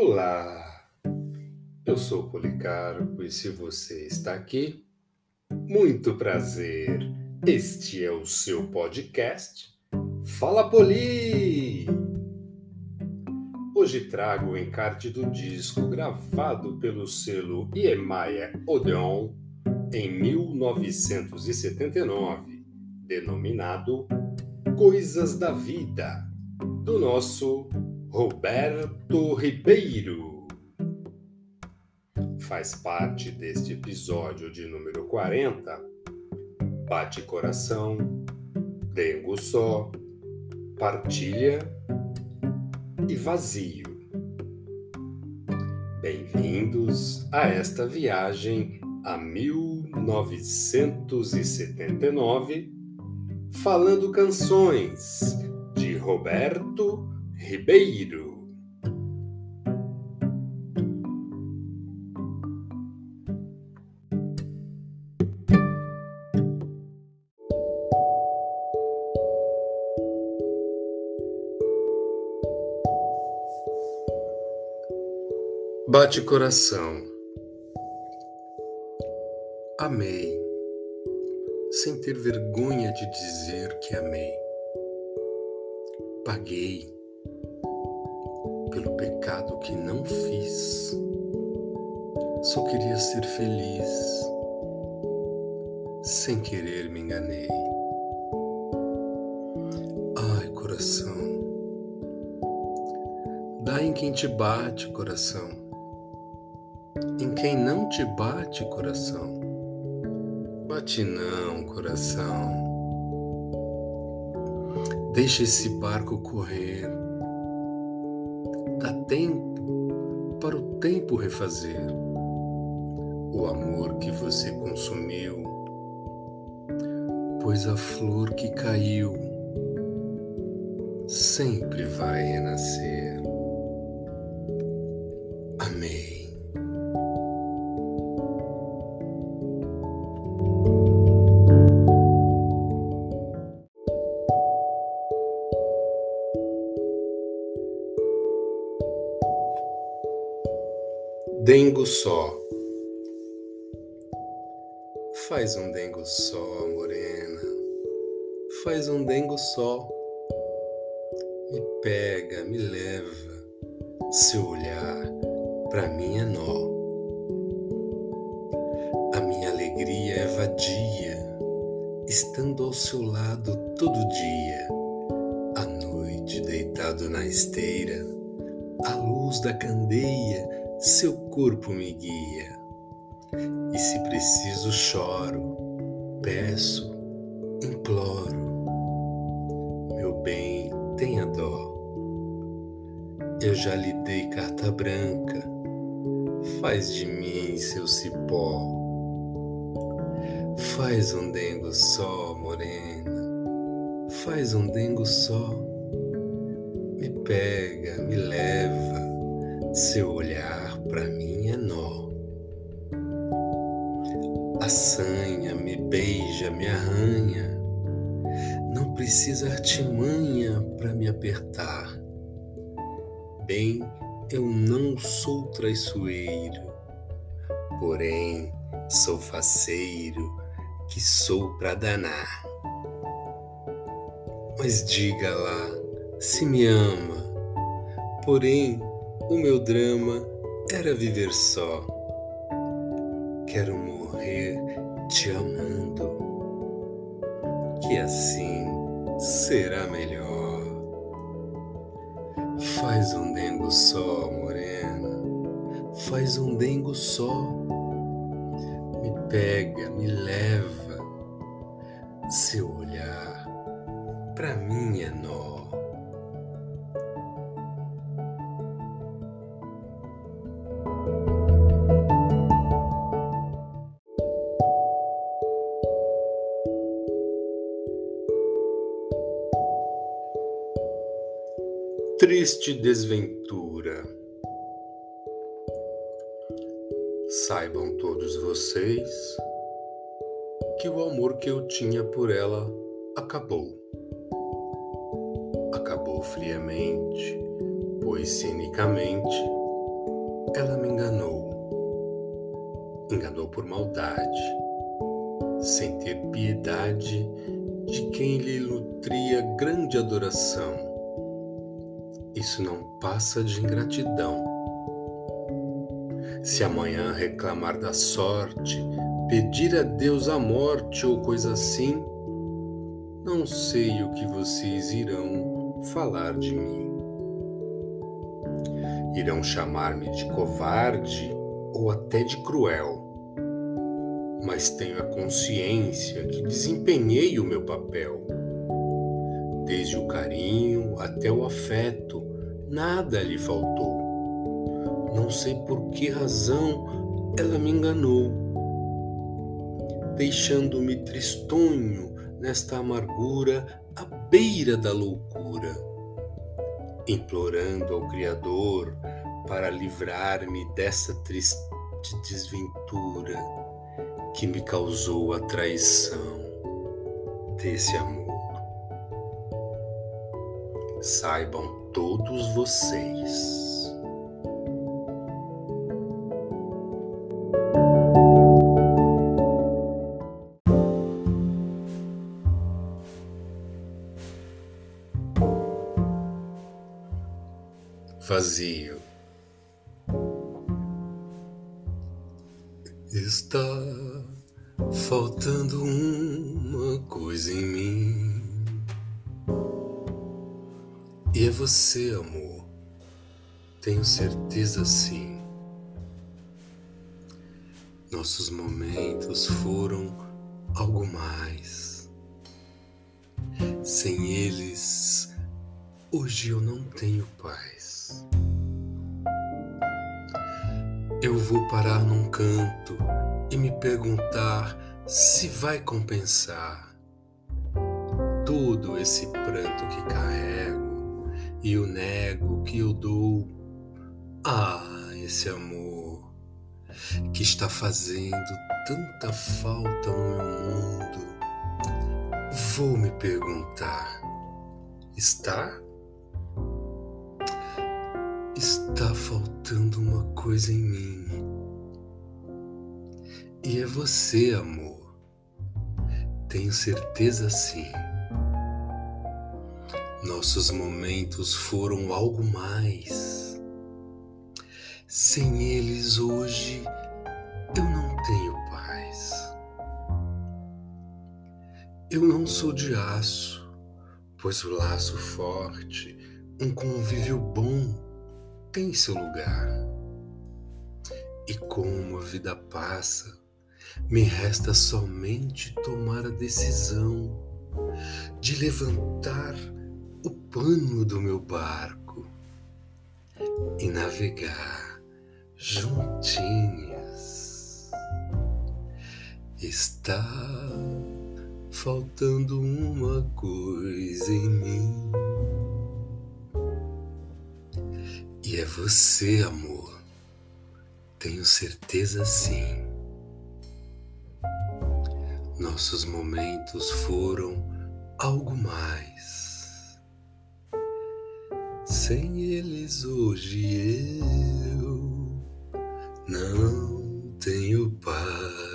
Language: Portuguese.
Olá, eu sou Policarpo e se você está aqui, muito prazer. Este é o seu podcast Fala Poli! Hoje trago o encarte do disco gravado pelo selo Iemaia Odeon em 1979, denominado Coisas da Vida, do nosso Roberto Ribeiro. Faz parte deste episódio de número 40. Bate coração, dengo só, partilha e vazio. Bem-vindos a esta viagem a 1979, falando canções de Roberto Ribeiro. Bate coração. Amei, sem ter vergonha de dizer que amei. Paguei pelo pecado que não fiz. Só queria ser feliz. Sem querer me enganei. Ai, coração. Dá em quem te bate, coração. Em quem não te bate, coração. Bate não, coração. Deixa esse barco correr tempo para o tempo refazer o amor que você consumiu, pois a flor que caiu sempre vai renascer. Dengo só. Faz um dengo só, morena. Faz um dengo só. Me pega, me leva. Seu olhar para mim é nó. A minha alegria é vadia, estando ao seu lado todo dia. À noite, deitado na esteira, a luz da candeia seu corpo me guia. E se preciso, choro, peço, imploro. Meu bem, tenha dó. Eu já lhe dei carta branca, faz de mim seu cipó. Faz um dengo só, morena, faz um dengo só. Me pega, me leva, seu olhar para mim é nó. Assanha, me beija, me arranha. Não precisa artimanha para me apertar. Bem, eu não sou traiçoeiro, porém sou faceiro que sou para danar. Mas diga lá se me ama, porém o meu drama era viver só. Quero morrer te amando, que assim será melhor. Faz um dengo só, morena, faz um dengo só. Me pega, me leva, seu olhar pra mim é nó. Triste desventura. Saibam todos vocês que o amor que eu tinha por ela acabou. Acabou friamente, pois cinicamente ela me enganou. Enganou por maldade, sem ter piedade de quem lhe nutria grande adoração. Isso não passa de ingratidão. Se amanhã reclamar da sorte, pedir a Deus a morte ou coisa assim, não sei o que vocês irão falar de mim. Irão chamar-me de covarde ou até de cruel, mas tenho a consciência que desempenhei o meu papel. Desde o carinho até o afeto, nada lhe faltou. Não sei por que razão ela me enganou, deixando-me tristonho nesta amargura à beira da loucura, implorando ao Criador para livrar-me dessa triste desventura que me causou a traição desse amor. Saibam todos vocês. Vazio Está faltando uma coisa em mim. É você, amor. Tenho certeza sim. Nossos momentos foram algo mais. Sem eles, hoje eu não tenho paz. Eu vou parar num canto e me perguntar se vai compensar todo esse pranto que carrego e o nego que eu dou. Ah, esse amor que está fazendo tanta falta no meu mundo. Vou me perguntar: está? Está faltando uma coisa em mim. E é você, amor. Tenho certeza sim. Nossos momentos foram algo mais. Sem eles hoje eu não tenho paz. Eu não sou de aço, pois o laço forte, um convívio bom tem seu lugar. E como a vida passa, me resta somente tomar a decisão de levantar o pano do meu barco e navegar juntinhas. Está faltando uma coisa em mim. E é você, amor. Tenho certeza sim. Nossos momentos foram algo mais. Sem eles hoje eu não tenho paz.